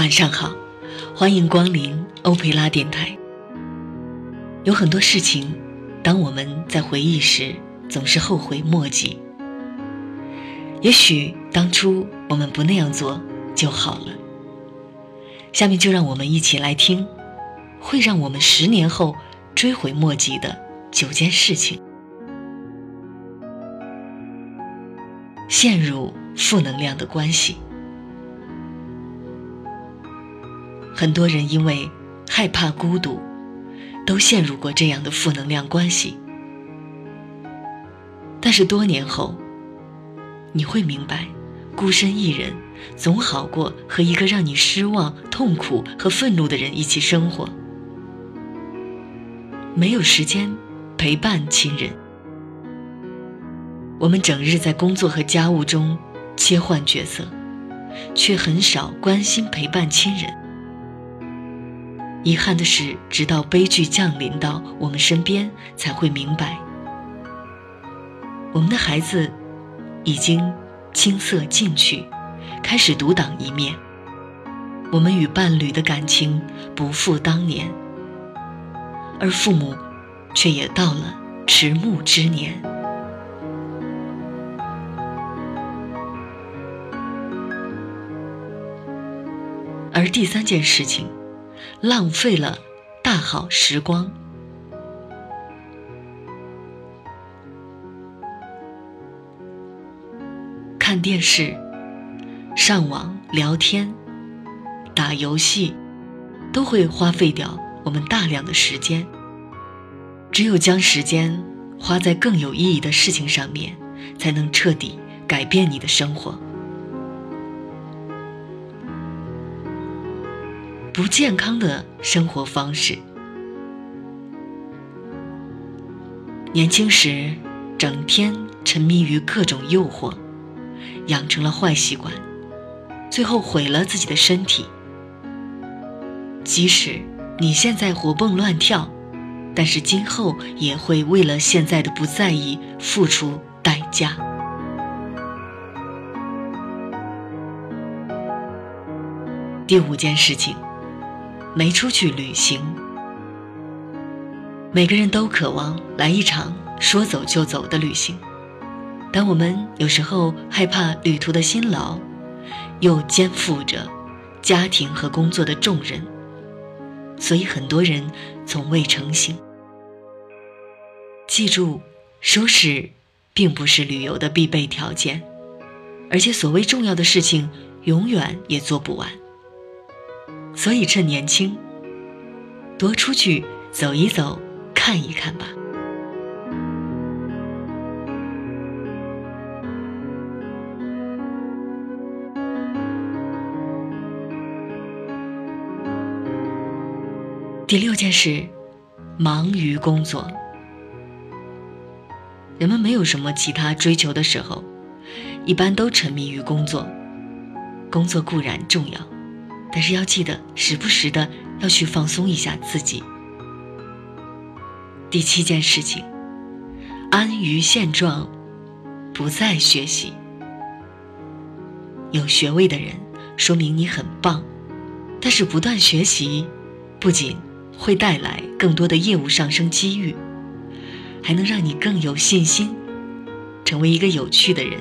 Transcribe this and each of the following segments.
晚上好，欢迎光临欧佩拉电台。有很多事情，当我们在回忆时，总是后悔莫及。也许当初我们不那样做就好了。下面就让我们一起来听，会让我们十年后追悔莫及的九件事情。陷入负能量的关系，很多人因为害怕孤独，都陷入过这样的负能量关系。但是多年后，你会明白，孤身一人总好过和一个让你失望、痛苦和愤怒的人一起生活。没有时间陪伴亲人。我们整日在工作和家务中切换角色，却很少关心陪伴亲人。遗憾的是，直到悲剧降临到我们身边，才会明白，我们的孩子已经青涩进去，开始独当一面。我们与伴侣的感情不复当年，而父母却也到了迟暮之年。而第三件事情，浪费了大好时光。看电视、上网、聊天、打游戏，都会花费掉我们大量的时间。只有将时间花在更有意义的事情上面，才能彻底改变你的生活。不健康的生活方式。年轻时整天沉迷于各种诱惑，养成了坏习惯，最后毁了自己的身体。即使你现在活蹦乱跳，但是今后也会为了现在的不在意付出代价。第五件事情。没出去旅行。每个人都渴望来一场说走就走的旅行，但我们有时候害怕旅途的辛劳，又肩负着家庭和工作的重任，所以很多人从未成行。记住，舒适并不是旅游的必备条件，而且所谓重要的事情，永远也做不完。所以，趁年轻，多出去走一走，看一看吧。第六件事，忙于工作。人们没有什么其他追求的时候，一般都沉迷于工作。工作固然重要。但是要记得，时不时的要去放松一下自己。第七件事情，安于现状，不再学习。有学位的人，说明你很棒，但是不断学习，不仅会带来更多的业务上升机遇，还能让你更有信心，成为一个有趣的人。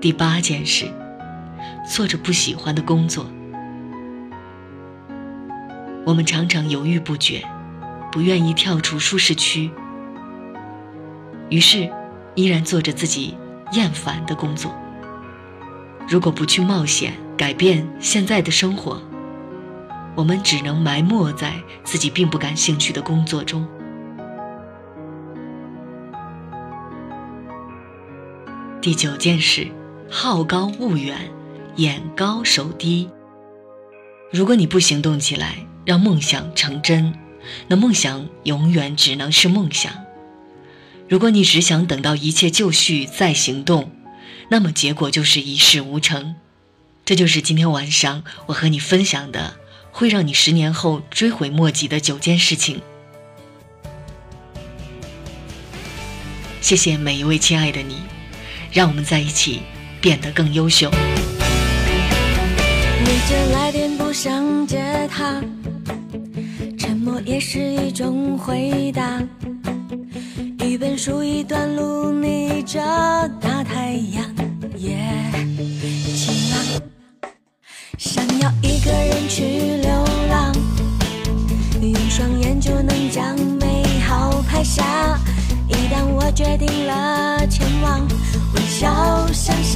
第八件事，做着不喜欢的工作。我们常常犹豫不决，不愿意跳出舒适区，于是依然做着自己厌烦的工作。如果不去冒险改变现在的生活，我们只能埋没在自己并不感兴趣的工作中。第九件事。好高骛远，眼高手低。如果你不行动起来，让梦想成真，那梦想永远只能是梦想。如果你只想等到一切就绪再行动，那么结果就是一事无成。这就是今天晚上我和你分享的，会让你十年后追悔莫及的九件事情。谢谢每一位亲爱的你。让我们在一起变得更优秀。你这来电不想接他，沉默也是一种回答。一本书，一段路，逆着大太阳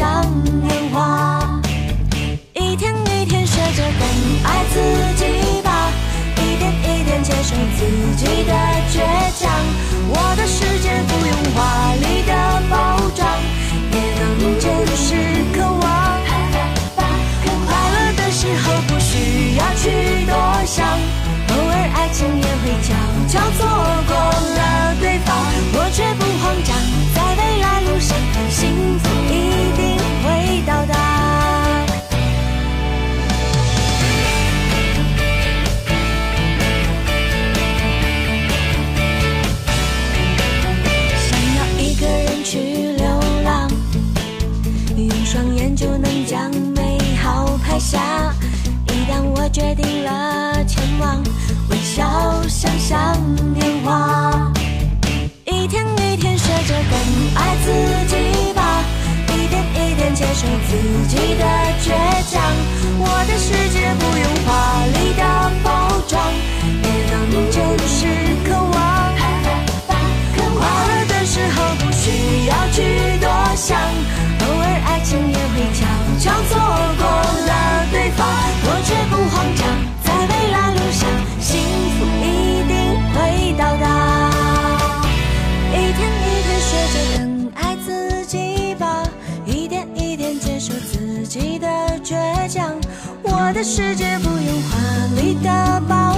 像年华。一天一天学着更爱自己吧，一点一点接受自己的倔强。我的世界不用华丽的包装，也能真实渴望。快乐的时候不需要去多想，偶尔爱情也会悄悄错你自己的倔强。我的世界不用华世界不用华丽的包